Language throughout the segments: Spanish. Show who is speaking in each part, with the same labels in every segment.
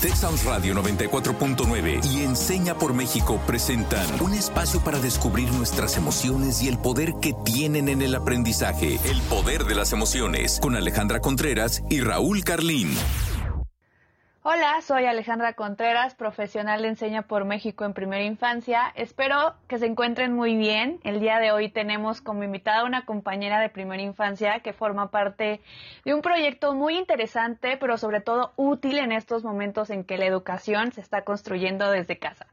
Speaker 1: Texas Radio 94.9 y Enseña por México presentan un espacio para descubrir nuestras emociones y el poder que tienen en el aprendizaje. El poder de las emociones con Alejandra Contreras y Raúl Carlín.
Speaker 2: Hola, soy Alejandra Contreras, profesional de Enseña por México en primera infancia. Espero que se encuentren muy bien. El día de hoy tenemos como invitada una compañera de primera infancia que forma parte de un proyecto muy interesante, pero sobre todo útil en estos momentos en que la educación se está construyendo desde casa.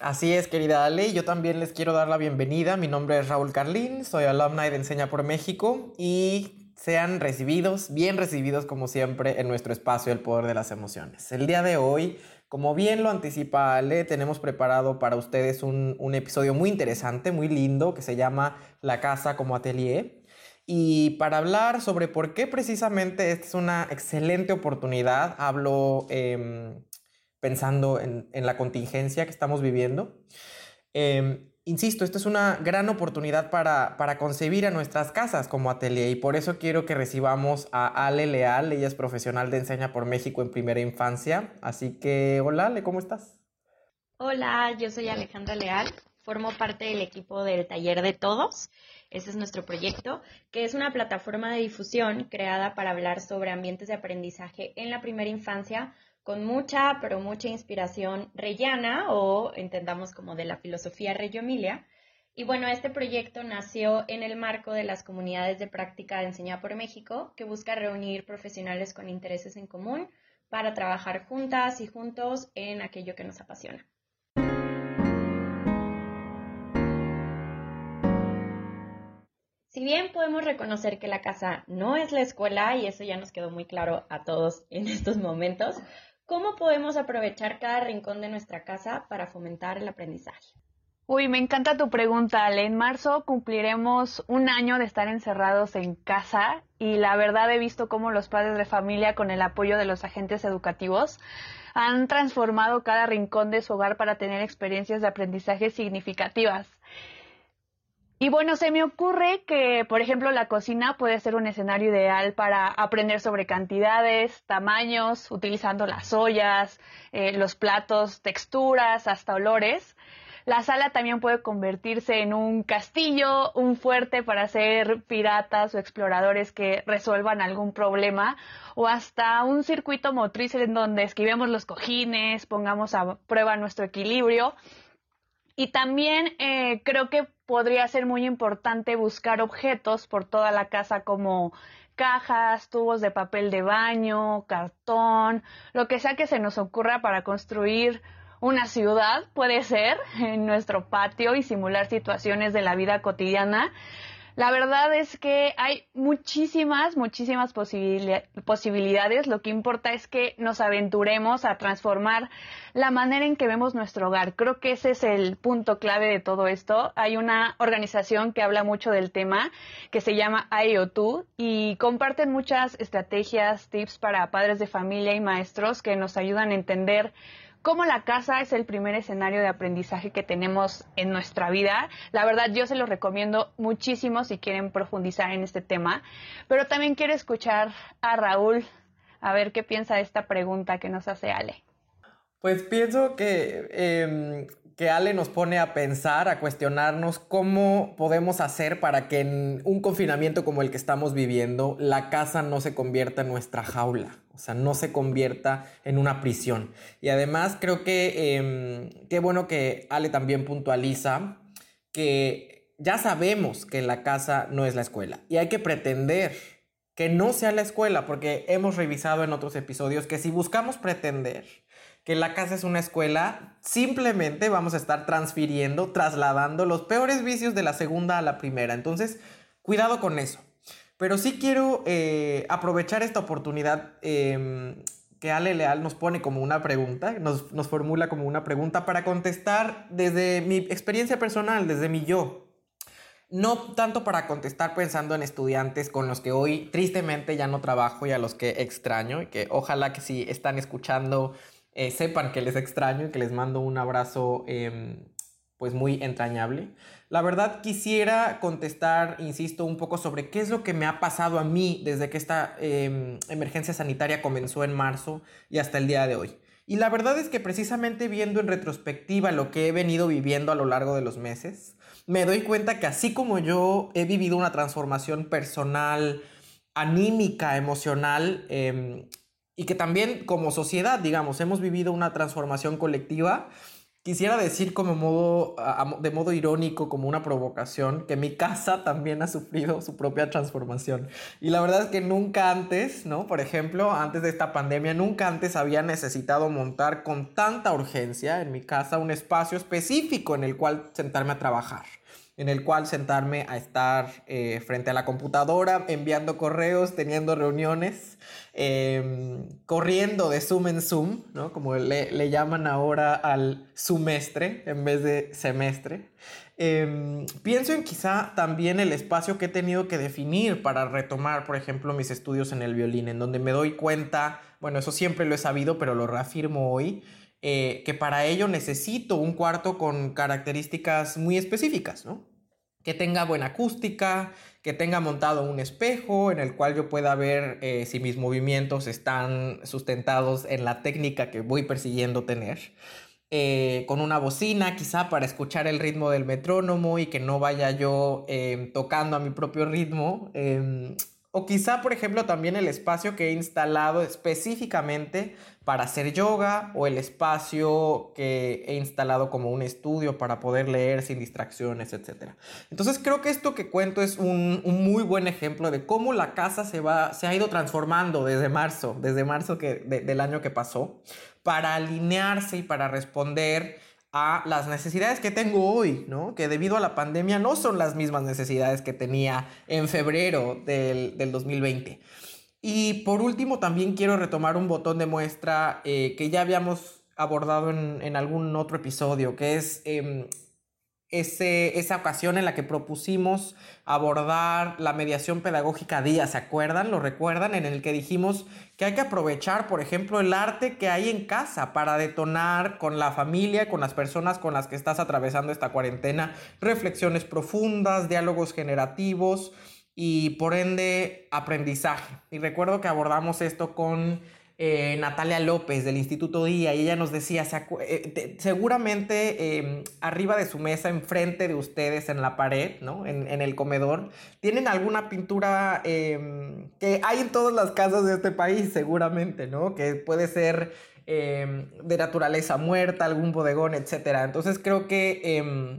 Speaker 3: Así es, querida Ale, yo también les quiero dar la bienvenida. Mi nombre es Raúl Carlín, soy alumna de Enseña por México y sean recibidos, bien recibidos como siempre en nuestro espacio El Poder de las Emociones. El día de hoy, como bien lo anticipa Ale, tenemos preparado para ustedes un, episodio muy interesante, muy lindo, que se llama La casa como atelier. Y para hablar sobre por qué precisamente esta es una excelente oportunidad, hablo em, pensando en, la contingencia que estamos viviendo. Em, Insisto, esta es una gran oportunidad para, concebir a nuestras casas como atelier y por eso quiero que recibamos a Ale Leal, ella es profesional de Enseña por México en primera infancia. Así que, hola Ale, ¿cómo estás?
Speaker 4: Hola, yo soy Alejandra Leal, formo parte del equipo del Taller de Todos. Ese es nuestro proyecto, que es una plataforma de difusión creada para hablar sobre ambientes de aprendizaje en la primera infancia con mucha, pero mucha inspiración reyana o entendamos como de la filosofía Reggio Emilia. Y bueno, este proyecto nació en el marco de las comunidades de práctica de Enseñar por México, que busca reunir profesionales con intereses en común para trabajar juntas y juntos en aquello que nos apasiona. Si bien podemos reconocer que la casa no es la escuela, y eso ya nos quedó muy claro a todos en estos momentos, ¿Cómo podemos aprovechar cada rincón de nuestra casa para fomentar el aprendizaje?
Speaker 2: Uy, me encanta tu pregunta, Ale. En marzo cumpliremos un año de estar encerrados en casa y la verdad he visto cómo los padres de familia, con el apoyo de los agentes educativos, han transformado cada rincón de su hogar para tener experiencias de aprendizaje significativas. Y bueno, se me ocurre que, por ejemplo, la cocina puede ser un escenario ideal para aprender sobre cantidades, tamaños, utilizando las ollas, eh, los platos, texturas, hasta olores. La sala también puede convertirse en un castillo, un fuerte para hacer piratas o exploradores que resuelvan algún problema, o hasta un circuito motriz en donde esquivemos los cojines, pongamos a prueba nuestro equilibrio. Y también eh, creo que podría ser muy importante buscar objetos por toda la casa como cajas, tubos de papel de baño, cartón, lo que sea que se nos ocurra para construir una ciudad, puede ser, en nuestro patio y simular situaciones de la vida cotidiana. La verdad es que hay muchísimas, muchísimas posibilidades. Lo que importa es que nos aventuremos a transformar la manera en que vemos nuestro hogar. Creo que ese es el punto clave de todo esto. Hay una organización que habla mucho del tema que se llama IO2 y comparten muchas estrategias, tips para padres de familia y maestros que nos ayudan a entender cómo la casa es el primer escenario de aprendizaje que tenemos en nuestra vida. La verdad, yo se lo recomiendo muchísimo si quieren profundizar en este tema, pero también quiero escuchar a Raúl a ver qué piensa de esta pregunta que nos hace Ale.
Speaker 3: Pues pienso que em, que Ale nos pone a pensar, a cuestionarnos cómo podemos hacer para que en un confinamiento como el que estamos viviendo, la casa no se convierta en nuestra jaula, o sea, no se convierta en una prisión. Y además creo que em, qué bueno que Ale también puntualiza que ya sabemos que la casa no es la escuela y hay que pretender que no sea la escuela, porque hemos revisado en otros episodios que si buscamos pretender, que la casa es una escuela, simplemente vamos a estar transfiriendo, trasladando los peores vicios de la segunda a la primera. Entonces, cuidado con eso. Pero sí quiero eh, aprovechar esta oportunidad em, que Ale Leal nos pone como una pregunta, nos, nos formula como una pregunta para contestar desde mi experiencia personal, desde mi yo. No tanto para contestar pensando en estudiantes con los que hoy tristemente ya no trabajo y a los que extraño y que ojalá que si están escuchando eh, sepan que les extraño y que les mando un abrazo em, pues muy entrañable. La verdad quisiera contestar, insisto, un poco sobre qué es lo que me ha pasado a mí desde que esta em, emergencia sanitaria comenzó en marzo y hasta el día de hoy. Y la verdad es que precisamente viendo en retrospectiva lo que he venido viviendo a lo largo de los meses, me doy cuenta que así como yo he vivido una transformación personal, anímica, emocional, em, y que también como sociedad, digamos, hemos vivido una transformación colectiva, Quisiera decir como modo, de modo irónico, como una provocación, que mi casa también ha sufrido su propia transformación. Y la verdad es que nunca antes, ¿no? Por ejemplo, antes de esta pandemia, nunca antes había necesitado montar con tanta urgencia en mi casa un espacio específico en el cual sentarme a trabajar en el cual sentarme a estar eh, frente a la computadora, enviando correos, teniendo reuniones, em, corriendo de Zoom en Zoom, ¿no? como le, llaman ahora al semestre en vez de semestre. Em, pienso en quizá también el espacio que he tenido que definir para retomar, por ejemplo, mis estudios en el violín, en donde me doy cuenta, bueno, eso siempre lo he sabido, pero lo reafirmo hoy, eh, que para ello necesito un cuarto con características muy específicas, ¿no? Que tenga buena acústica, que tenga montado un espejo en el cual yo pueda ver eh, si mis movimientos están sustentados en la técnica que voy persiguiendo tener. Eh, con una bocina quizá para escuchar el ritmo del metrónomo y que no vaya yo em, tocando a mi propio ritmo. O quizá, por ejemplo, también el espacio que he instalado específicamente para hacer yoga o el espacio que he instalado como un estudio para poder leer sin distracciones, etc. Entonces creo que esto que cuento es un, muy buen ejemplo de cómo la casa se, va, se ha ido transformando desde marzo, desde marzo del año que pasó, para alinearse y para responder a las necesidades que tengo hoy, ¿no? Que debido a la pandemia no son las mismas necesidades que tenía en febrero del, del 2020. Y por último, también quiero retomar un botón de muestra eh, que ya habíamos abordado en, en, algún otro episodio, que es em, ese, esa ocasión en la que propusimos abordar la mediación pedagógica día, ¿se acuerdan? ¿Lo recuerdan? En el que dijimos que hay que aprovechar, por ejemplo, el arte que hay en casa para detonar con la familia, con las personas con las que estás atravesando esta cuarentena, reflexiones profundas, diálogos generativos y por ende aprendizaje. Y recuerdo que abordamos esto con eh, Natalia López del Instituto Día y ella nos decía, eh, seguramente em, arriba de su mesa, enfrente de ustedes en la pared, ¿no? En, el comedor, tienen alguna pintura em, que hay en todas las casas de este país, seguramente, ¿no? Que puede ser em, de naturaleza muerta, algún bodegón, etc. Entonces creo que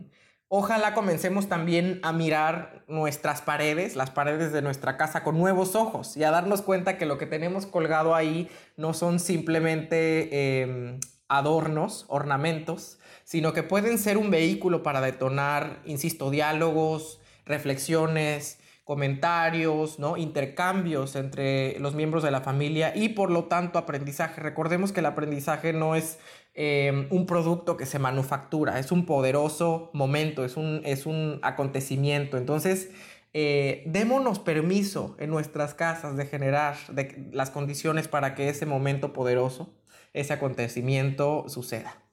Speaker 3: Ojalá comencemos también a mirar nuestras paredes, las paredes de nuestra casa con nuevos ojos y a darnos cuenta que lo que tenemos colgado ahí no son simplemente em, adornos, ornamentos, sino que pueden ser un vehículo para detonar, insisto, diálogos, reflexiones, comentarios, ¿no? intercambios entre los miembros de la familia y por lo tanto aprendizaje. Recordemos que el aprendizaje no es Em, un producto que se manufactura, es un poderoso momento, es un, es un acontecimiento. Entonces, eh, démonos permiso en nuestras casas de generar las condiciones para que ese momento poderoso, ese acontecimiento suceda.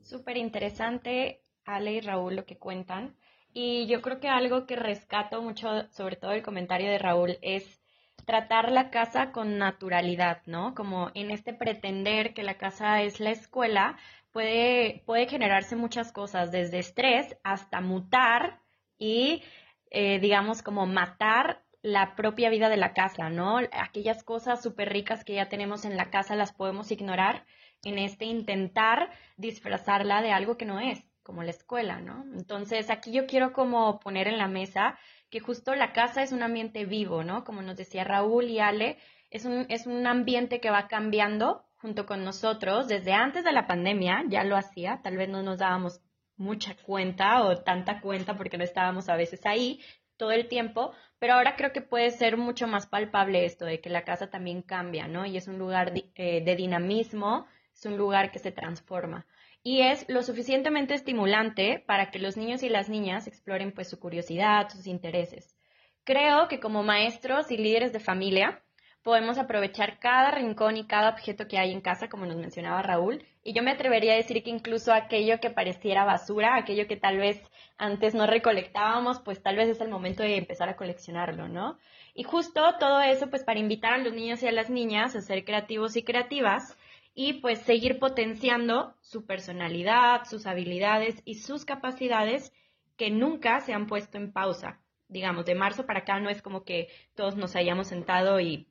Speaker 4: Súper interesante, Ale y Raúl, lo que cuentan. Y yo creo que algo que rescato mucho, sobre todo el comentario de Raúl, es tratar la casa con naturalidad, ¿no? Como en este pretender que la casa es la escuela, puede, puede generarse muchas cosas, desde estrés hasta mutar y, eh, digamos, como matar la propia vida de la casa, ¿no? Aquellas cosas súper ricas que ya tenemos en la casa las podemos ignorar en este intentar disfrazarla de algo que no es, como la escuela, ¿no? Entonces, aquí yo quiero como poner en la mesa que justo la casa es un ambiente vivo, ¿no? Como nos decía Raúl y Ale, es un, es un ambiente que va cambiando junto con nosotros. Desde antes de la pandemia ya lo hacía, tal vez no nos dábamos mucha cuenta o tanta cuenta porque no estábamos a veces ahí todo el tiempo, pero ahora creo que puede ser mucho más palpable esto de que la casa también cambia, ¿no? Y es un lugar eh, de dinamismo, es un lugar que se transforma y es lo suficientemente estimulante para que los niños y las niñas exploren pues su curiosidad, sus intereses. Creo que como maestros y líderes de familia podemos aprovechar cada rincón y cada objeto que hay en casa, como nos mencionaba Raúl. Y yo me atrevería a decir que incluso aquello que pareciera basura, aquello que tal vez antes no recolectábamos, pues tal vez es el momento de empezar a coleccionarlo, ¿no? Y justo todo eso, pues para invitar a los niños y a las niñas a ser creativos y creativas y pues seguir potenciando su personalidad, sus habilidades y sus capacidades que nunca se han puesto en pausa. Digamos, de marzo para acá no es como que todos nos hayamos sentado y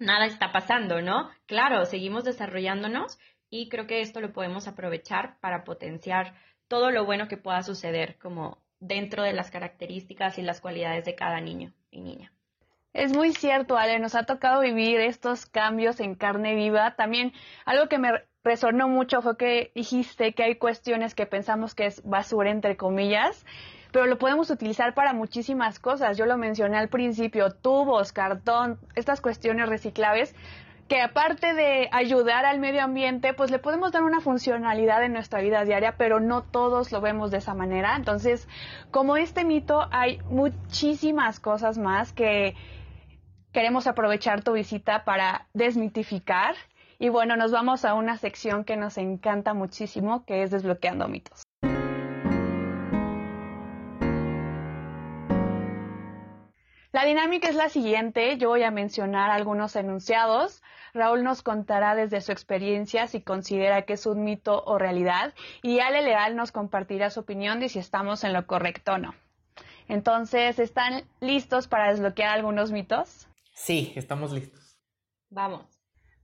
Speaker 4: nada está pasando, ¿no? Claro, seguimos desarrollándonos y creo que esto lo podemos aprovechar para potenciar todo lo bueno que pueda suceder como dentro de las características y las cualidades de cada niño y niña.
Speaker 2: Es muy cierto, Ale, nos ha tocado vivir estos cambios en carne viva. También algo que me resonó mucho fue que dijiste que hay cuestiones que pensamos que es basura, entre comillas, pero lo podemos utilizar para muchísimas cosas. Yo lo mencioné al principio, tubos, cartón, estas cuestiones reciclables que aparte de ayudar al medio ambiente, pues le podemos dar una funcionalidad en nuestra vida diaria, pero no todos lo vemos de esa manera. Entonces, como este mito, hay muchísimas cosas más que queremos aprovechar tu visita para desmitificar. Y bueno, nos vamos a una sección que nos encanta muchísimo, que es desbloqueando mitos. La dinámica es la siguiente. Yo voy a mencionar algunos enunciados. Raúl nos contará desde su experiencia si considera que es un mito o realidad. Y Ale Leal nos compartirá su opinión de si estamos en lo correcto o no. Entonces, ¿están listos para desbloquear algunos mitos?
Speaker 3: Sí, estamos listos.
Speaker 4: Vamos.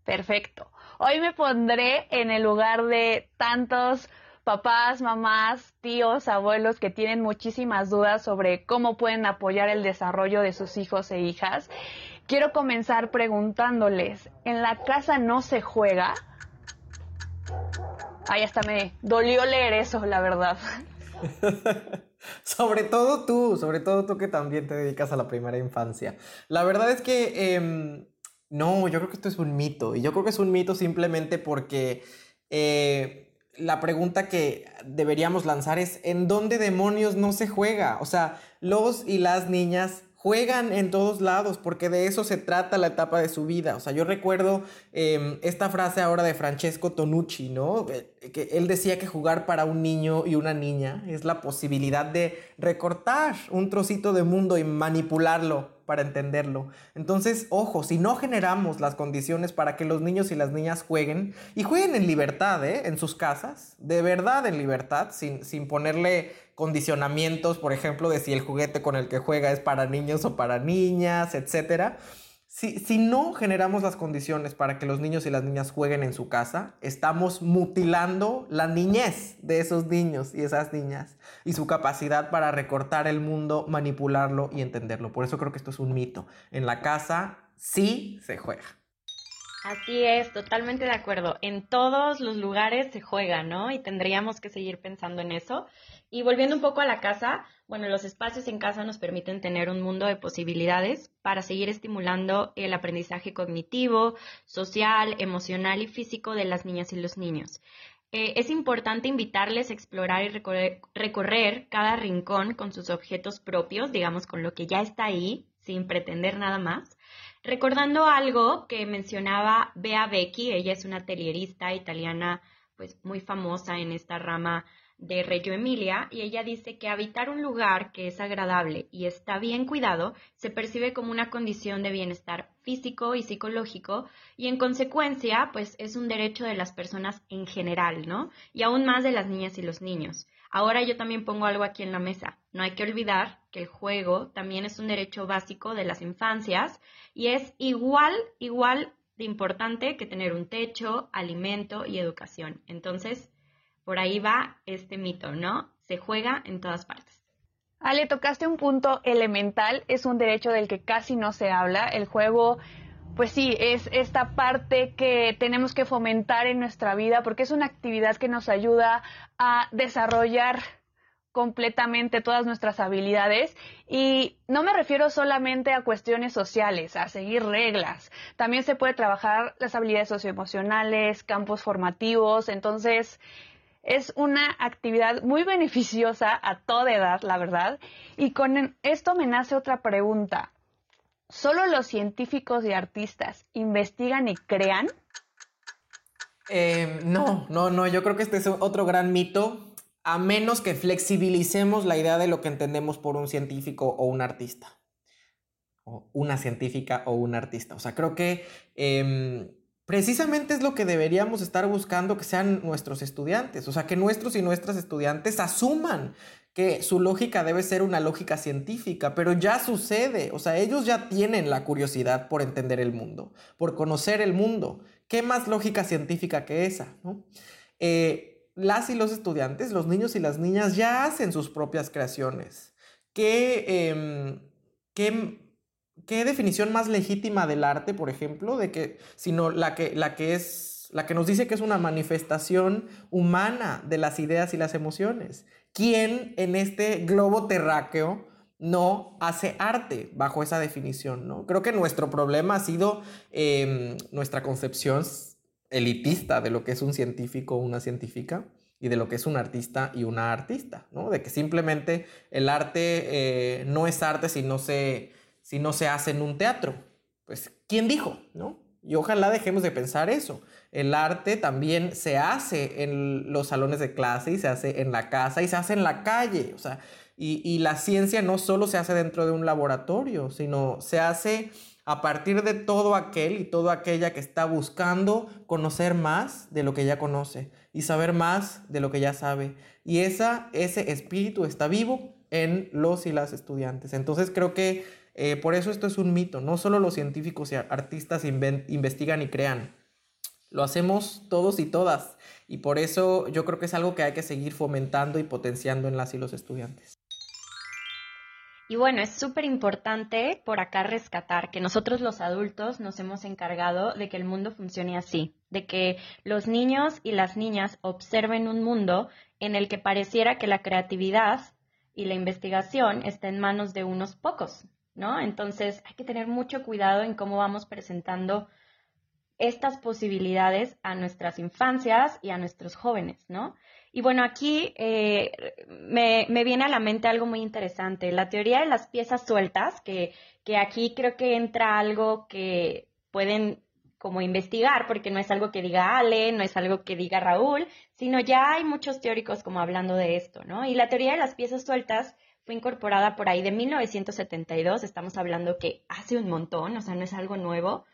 Speaker 2: Perfecto. Hoy me pondré en el lugar de tantos papás, mamás, tíos, abuelos que tienen muchísimas dudas sobre cómo pueden apoyar el desarrollo de sus hijos e hijas, quiero comenzar preguntándoles, ¿en la casa no se juega? Ay, hasta me dolió leer eso, la verdad.
Speaker 3: sobre todo tú, sobre todo tú que también te dedicas a la primera infancia. La verdad es que em, no, yo creo que esto es un mito. Y yo creo que es un mito simplemente porque eh, la pregunta que deberíamos lanzar es, ¿en dónde demonios no se juega? O sea, los y las niñas juegan en todos lados, porque de eso se trata la etapa de su vida. O sea, yo recuerdo em, esta frase ahora de Francesco Tonucci, ¿no? Eh, que él decía que jugar para un niño y una niña es la posibilidad de recortar un trocito de mundo y manipularlo para entenderlo. Entonces, ojo, si no generamos las condiciones para que los niños y las niñas jueguen, y jueguen en libertad, ¿eh? En sus casas, de verdad en libertad, sin, sin ponerle condicionamientos, por ejemplo, de si el juguete con el que juega es para niños o para niñas, etcétera si, no generamos las condiciones para que los niños y las niñas jueguen en su casa, estamos mutilando la niñez de esos niños y esas niñas y su capacidad para recortar el mundo, manipularlo y entenderlo. Por eso creo que esto es un mito. En la casa sí se juega.
Speaker 4: Así es, totalmente de acuerdo. En todos los lugares se juega, ¿no? Y tendríamos que seguir pensando en eso. Y volviendo un poco a la casa, bueno, los espacios en casa nos permiten tener un mundo de posibilidades para seguir estimulando el aprendizaje cognitivo, social, emocional y físico de las niñas y los niños. Eh, es importante invitarles a explorar y recorrer, recorrer cada rincón con sus objetos propios, digamos, con lo que ya está ahí, sin pretender nada más. Recordando algo que mencionaba Bea Becchi, ella es una atelierista italiana pues muy famosa en esta rama de Reggio Emilia y ella dice que habitar un lugar que es agradable y está bien cuidado se percibe como una condición de bienestar físico y psicológico y en consecuencia pues es un derecho de las personas en general, ¿no? Y aún más de las niñas y los niños. Ahora yo también pongo algo aquí en la mesa. No hay que olvidar que el juego también es un derecho básico de las infancias y es igual, igual de importante que tener un techo, alimento y educación. Entonces, por ahí va este mito, ¿no? Se juega en todas partes.
Speaker 2: Ale, tocaste un punto elemental, es un derecho del que casi no se habla. El juego, pues sí, es esta parte que tenemos que fomentar en nuestra vida porque es una actividad que nos ayuda a desarrollar completamente todas nuestras habilidades y no me refiero solamente a cuestiones sociales, a seguir reglas. También se puede trabajar las habilidades socioemocionales, campos formativos, entonces es una actividad muy beneficiosa a toda edad, la verdad. Y con esto me nace otra pregunta. ¿Solo los científicos y artistas investigan y crean?
Speaker 3: Eh, no, no, no, yo creo que este es otro gran mito, a menos que flexibilicemos la idea de lo que entendemos por un científico o un artista. O una científica o un artista. O sea, creo que em, precisamente es lo que deberíamos estar buscando que sean nuestros estudiantes. O sea, que nuestros y nuestras estudiantes asuman que su lógica debe ser una lógica científica, pero ya sucede, o sea, ellos ya tienen la curiosidad por entender el mundo, por conocer el mundo. ¿Qué más lógica científica que esa? Eh, las y los estudiantes, los niños y las niñas ya hacen sus propias creaciones. ¿Qué, em, qué, qué definición más legítima del arte, por ejemplo, de que, sino la que, la que es la que nos dice que es una manifestación humana de las ideas y las emociones. ¿Quién en este globo terráqueo no hace arte bajo esa definición? ¿no? Creo que nuestro problema ha sido em, nuestra concepción elitista de lo que es un científico o una científica y de lo que es un artista y una artista, ¿no? De que simplemente el arte eh, no es arte si no, se, si no se hace en un teatro. Pues, ¿quién dijo? ¿No? Y ojalá dejemos de pensar eso. El arte también se hace en los salones de clase y se hace en la casa y se hace en la calle. O sea, y, y la ciencia no solo se hace dentro de un laboratorio, sino se hace a partir de todo aquel y toda aquella que está buscando conocer más de lo que ya conoce y saber más de lo que ya sabe. Y esa, ese espíritu está vivo en los y las estudiantes. Entonces creo que eh, por eso esto es un mito. No solo los científicos y artistas investigan y crean. Lo hacemos todos y todas. Y por eso yo creo que es algo que hay que seguir fomentando y potenciando en las y los estudiantes.
Speaker 4: Y bueno, es súper importante por acá rescatar que nosotros los adultos nos hemos encargado de que el mundo funcione así, de que los niños y las niñas observen un mundo en el que pareciera que la creatividad y la investigación está en manos de unos pocos, ¿no? Entonces hay que tener mucho cuidado en cómo vamos presentando estas posibilidades a nuestras infancias y a nuestros jóvenes, ¿no? Y bueno, aquí eh, me, viene a la mente algo muy interesante, la teoría de las piezas sueltas, que, que aquí creo que entra algo que pueden como investigar, porque no es algo que diga Ale, no es algo que diga Raúl, sino ya hay muchos teóricos como hablando de esto, ¿no? Y la teoría de las piezas sueltas fue incorporada por ahí de 1972, estamos hablando que hace un montón, o sea, no es algo nuevo,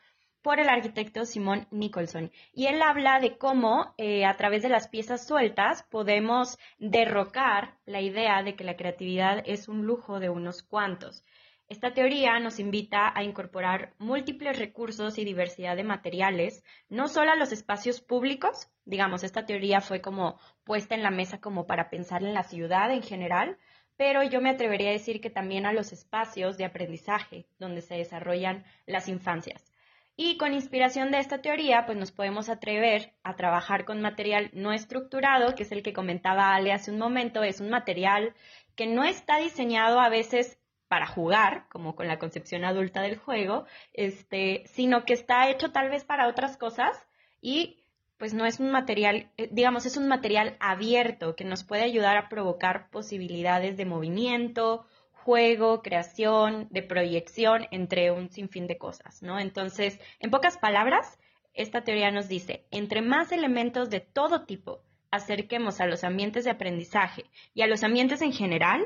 Speaker 4: por el arquitecto Simón Nicholson. Y él habla de cómo eh, a través de las piezas sueltas podemos derrocar la idea de que la creatividad es un lujo de unos cuantos. Esta teoría nos invita a incorporar múltiples recursos y diversidad de materiales, no solo a los espacios públicos, digamos, esta teoría fue como puesta en la mesa como para pensar en la ciudad en general, pero yo me atrevería a decir que también a los espacios de aprendizaje donde se desarrollan las infancias. Y con inspiración de esta teoría, pues nos podemos atrever a trabajar con material no estructurado, que es el que comentaba Ale hace un momento, es un material que no está diseñado a veces para jugar, como con la concepción adulta del juego, este, sino que está hecho tal vez para otras cosas y pues no es un material, eh, digamos, es un material abierto que nos puede ayudar a provocar posibilidades de movimiento, juego, creación, de proyección, entre un sinfín de cosas, ¿no? Entonces, en pocas palabras, esta teoría nos dice, entre más elementos de todo tipo acerquemos a los ambientes de aprendizaje y a los ambientes en general,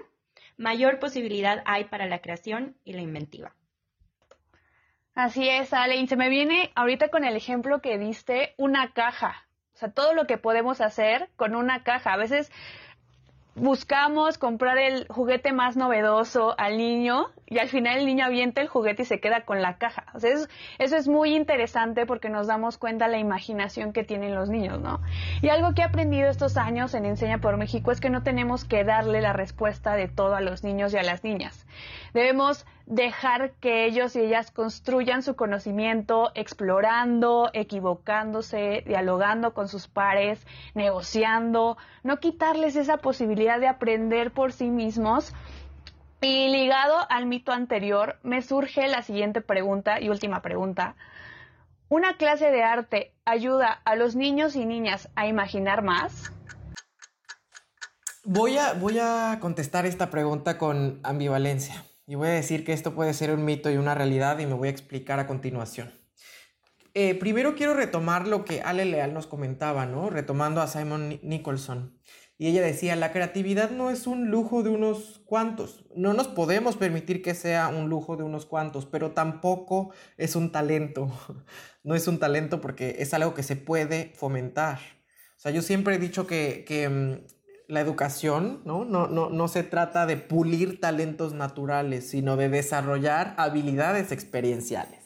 Speaker 4: mayor posibilidad hay para la creación y la inventiva.
Speaker 2: Así es, Ale. Y se me viene ahorita con el ejemplo que diste, una caja. O sea, todo lo que podemos hacer con una caja. A veces buscamos comprar el juguete más novedoso al niño y al final el niño avienta el juguete y se queda con la caja. O sea, eso, eso, es muy interesante porque nos damos cuenta la imaginación que tienen los niños, ¿no? Y algo que he aprendido estos años en Enseña por México es que no tenemos que darle la respuesta de todo a los niños y a las niñas. Debemos dejar que ellos y ellas construyan su conocimiento explorando, equivocándose, dialogando con sus pares, negociando, no quitarles esa posibilidad de aprender por sí mismos. Y ligado al mito anterior, me surge la siguiente pregunta y última pregunta. ¿Una clase de arte ayuda a los niños y niñas a imaginar más?
Speaker 3: Voy a, voy a contestar esta pregunta con ambivalencia y voy a decir que esto puede ser un mito y una realidad y me voy a explicar a continuación. Eh, primero quiero retomar lo que Ale Leal nos comentaba, ¿no? Retomando a Simon Nicholson. Y ella decía, la creatividad no es un lujo de unos cuantos. No nos podemos permitir que sea un lujo de unos cuantos, pero tampoco es un talento. No es un talento porque es algo que se puede fomentar. O sea, yo siempre he dicho que, que mm, la educación ¿no? No, no, no se trata de pulir talentos naturales, sino de desarrollar habilidades experienciales.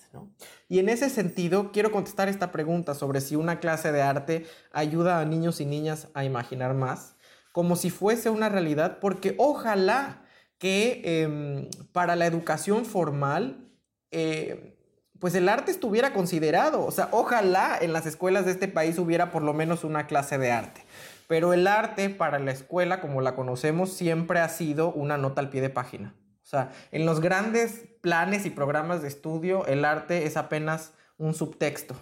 Speaker 3: Y en ese sentido, quiero contestar esta pregunta sobre si una clase de arte ayuda a niños y niñas a imaginar más, como si fuese una realidad, porque ojalá que em, para la educación formal, eh, pues el arte estuviera considerado. O sea, ojalá en las escuelas de este país hubiera por lo menos una clase de arte. Pero el arte para la escuela, como la conocemos, siempre ha sido una nota al pie de página. O sea, en los grandes planes y programas de estudio, el arte es apenas un subtexto.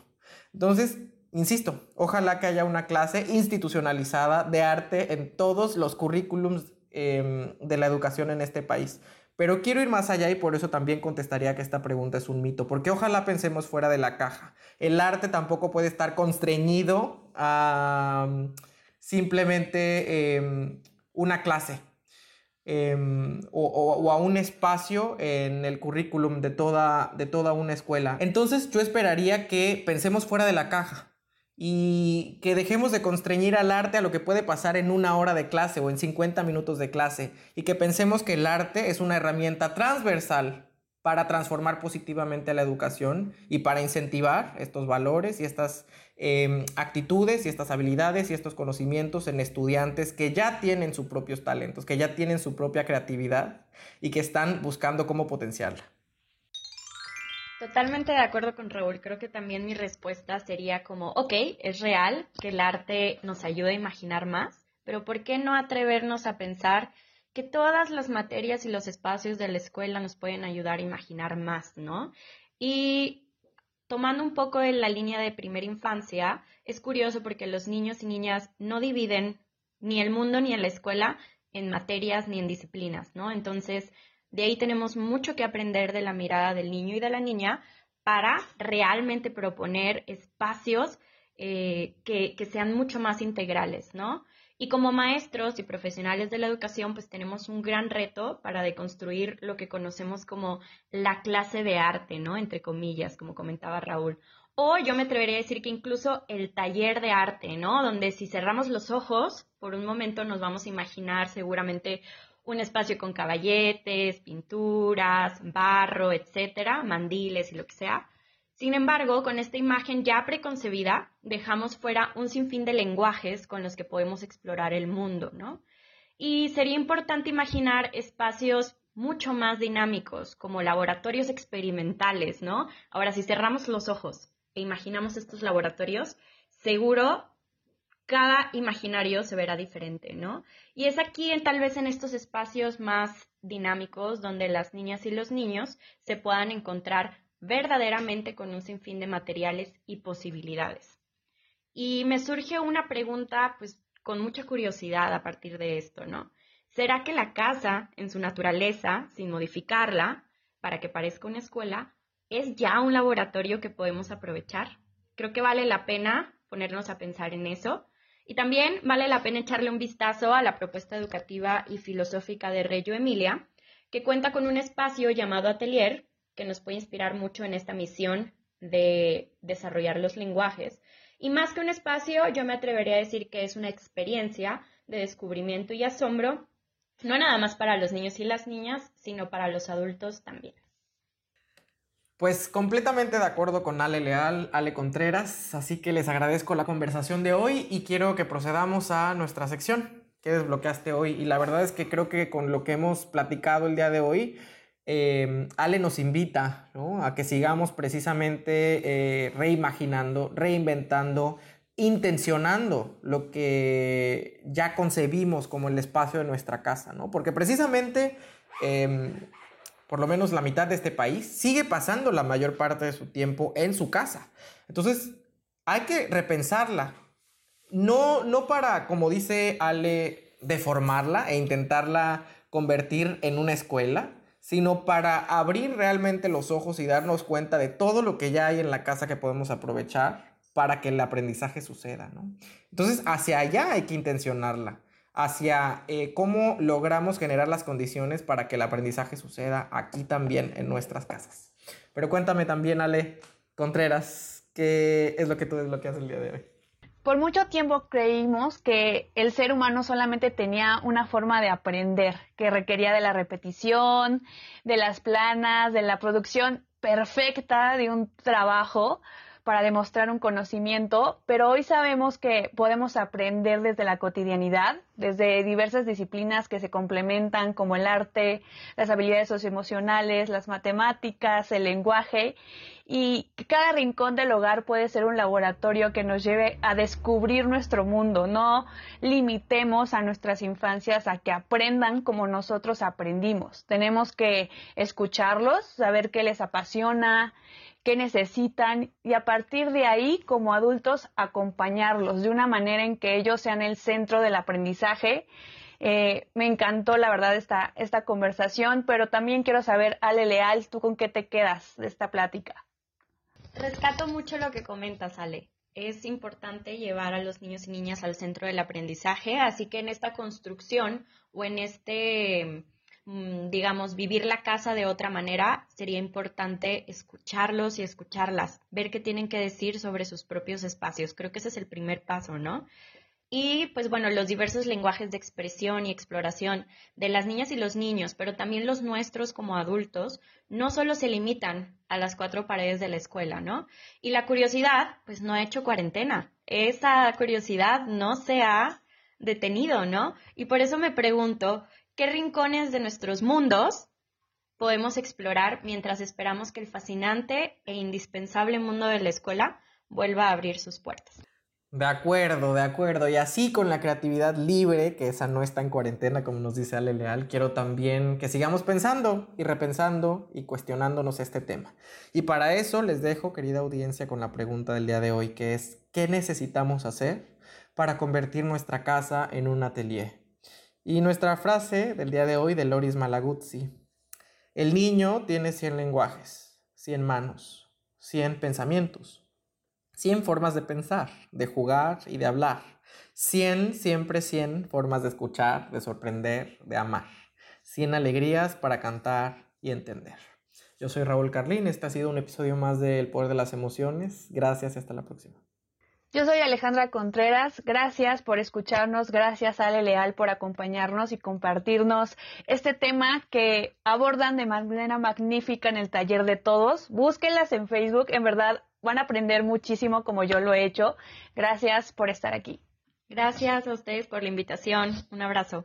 Speaker 3: Entonces, insisto, ojalá que haya una clase institucionalizada de arte en todos los currículums em, de la educación en este país. Pero quiero ir más allá y por eso también contestaría que esta pregunta es un mito, porque ojalá pensemos fuera de la caja. El arte tampoco puede estar constreñido a mm, simplemente em, una clase Em, o, a un espacio en el currículum de toda, de toda una escuela. Entonces yo esperaría que pensemos fuera de la caja y que dejemos de constreñir al arte a lo que puede pasar en una hora de clase o en 50 minutos de clase y que pensemos que el arte es una herramienta transversal para transformar positivamente la educación y para incentivar estos valores y estas em, actitudes y estas habilidades y estos conocimientos en estudiantes que ya tienen sus propios talentos, que ya tienen su propia creatividad y que están buscando cómo potenciarla.
Speaker 4: Totalmente de acuerdo con Raúl. Creo que también mi respuesta sería como, ok, es real que el arte nos ayuda a imaginar más, pero ¿por qué no atrevernos a pensar que todas las materias y los espacios de la escuela nos pueden ayudar a imaginar más, ¿no? Y tomando un poco en la línea de primera infancia, es curioso porque los niños y niñas no dividen ni el mundo ni la escuela en materias ni en disciplinas, ¿no? Entonces, de ahí tenemos mucho que aprender de la mirada del niño y de la niña para realmente proponer espacios eh, que sean mucho más integrales, ¿no? Y como maestros y profesionales de la educación, pues tenemos un gran reto para deconstruir lo que conocemos como la clase de arte, ¿no? Entre comillas, como comentaba Raúl. O yo me atrevería a decir que incluso el taller de arte, ¿no? Donde si cerramos los ojos, por un momento nos vamos a imaginar seguramente un espacio con caballetes, pinturas, barro, etcétera, mandiles y lo que sea. Sin embargo, con esta imagen ya preconcebida, dejamos fuera un sinfín de lenguajes con los que podemos explorar el mundo, ¿no? Y sería importante imaginar espacios mucho más dinámicos, como laboratorios experimentales, ¿no? Ahora, si cerramos los ojos e imaginamos estos laboratorios, seguro cada imaginario se verá diferente, ¿no? Y es aquí, tal vez en estos espacios más dinámicos, donde las niñas y los niños se puedan encontrar verdaderamente con un sinfín de materiales y posibilidades. Y me surge una pregunta, pues, con mucha curiosidad a partir de esto, ¿no? ¿Será que la casa, en su naturaleza, sin modificarla, para que parezca una escuela, es ya un laboratorio que podemos aprovechar? Creo que vale la pena ponernos a pensar en eso. Y también vale la pena echarle un vistazo a la propuesta educativa y filosófica de Reggio Emilia, que cuenta con un espacio llamado Atelier, que nos puede inspirar mucho en esta misión de desarrollar los lenguajes. Y más que un espacio, yo me atrevería a decir que es una experiencia de descubrimiento y asombro, no nada más para los niños y las niñas, sino para los adultos también.
Speaker 3: Pues completamente de acuerdo con Ale Leal, Ale Contreras, así que les agradezco la conversación de hoy y quiero que procedamos a nuestra sección que desbloqueaste hoy. Y la verdad es que creo que con lo que hemos platicado el día de hoy, Em, Ale nos invita a que sigamos precisamente eh, reimaginando, reinventando, intencionando lo que ya concebimos como el espacio de nuestra casa, ¿no? Porque precisamente, em, por lo menos la mitad de este país, sigue pasando la mayor parte de su tiempo en su casa. Entonces, hay que repensarla. No, no para, como dice Ale, deformarla e intentarla convertir en una escuela, sino para abrir realmente los ojos y darnos cuenta de todo lo que ya hay en la casa que podemos aprovechar para que el aprendizaje suceda, ¿no? Entonces, hacia allá hay que intencionarla, hacia eh, cómo logramos generar las condiciones para que el aprendizaje suceda aquí también en nuestras casas. Pero cuéntame también, Ale Contreras, ¿qué es lo que tú desbloqueas el día de hoy?
Speaker 2: Por mucho tiempo creímos que el ser humano solamente tenía una forma de aprender, que requería de la repetición, de las planas, de la producción perfecta de un trabajo para demostrar un conocimiento, pero hoy sabemos que podemos aprender desde la cotidianidad, desde diversas disciplinas que se complementan como el arte, las habilidades socioemocionales, las matemáticas, el lenguaje, y cada rincón del hogar puede ser un laboratorio que nos lleve a descubrir nuestro mundo. No limitemos a nuestras infancias a que aprendan como nosotros aprendimos. Tenemos que escucharlos, saber qué les apasiona, qué necesitan y a partir de ahí, como adultos, acompañarlos de una manera en que ellos sean el centro del aprendizaje. Eh, me encantó, la verdad, esta, esta conversación, pero también quiero saber, Ale Leal, ¿tú con qué te quedas de esta plática?
Speaker 4: Rescato mucho lo que comentas, Ale. Es importante llevar a los niños y niñas al centro del aprendizaje, así que en esta construcción o en este digamos, vivir la casa de otra manera, sería importante escucharlos y escucharlas, ver qué tienen que decir sobre sus propios espacios. Creo que ese es el primer paso, ¿no? Y pues bueno, los diversos lenguajes de expresión y exploración de las niñas y los niños, pero también los nuestros como adultos, no solo se limitan a las cuatro paredes de la escuela, ¿no? Y la curiosidad, pues no ha hecho cuarentena. Esa curiosidad no se ha detenido, ¿no? Y por eso me pregunto, ¿Qué rincones de nuestros mundos podemos explorar mientras esperamos que el fascinante e indispensable mundo de la escuela vuelva a abrir sus puertas?
Speaker 3: De acuerdo, de acuerdo. Y así con la creatividad libre, que esa no está en cuarentena, como nos dice Ale Leal, quiero también que sigamos pensando y repensando y cuestionándonos este tema. Y para eso les dejo, querida audiencia, con la pregunta del día de hoy, que es, ¿qué necesitamos hacer para convertir nuestra casa en un atelier? Y nuestra frase del día de hoy de Loris Malaguzzi. El niño tiene 100 lenguajes, 100 manos, 100 pensamientos, 100 formas de pensar, de jugar y de hablar. 100, siempre 100 formas de escuchar, de sorprender, de amar. 100 alegrías para cantar y entender. Yo soy Raúl Carlín, este ha sido un episodio más de El Poder de las Emociones. Gracias y hasta la próxima.
Speaker 2: Yo soy Alejandra Contreras, gracias por escucharnos, gracias Ale Leal por acompañarnos y compartirnos este tema que abordan de manera magnífica en el taller de todos. Búsquenlas en Facebook, en verdad van a aprender muchísimo como yo lo he hecho. Gracias por estar aquí.
Speaker 4: Gracias a ustedes por la invitación. Un abrazo.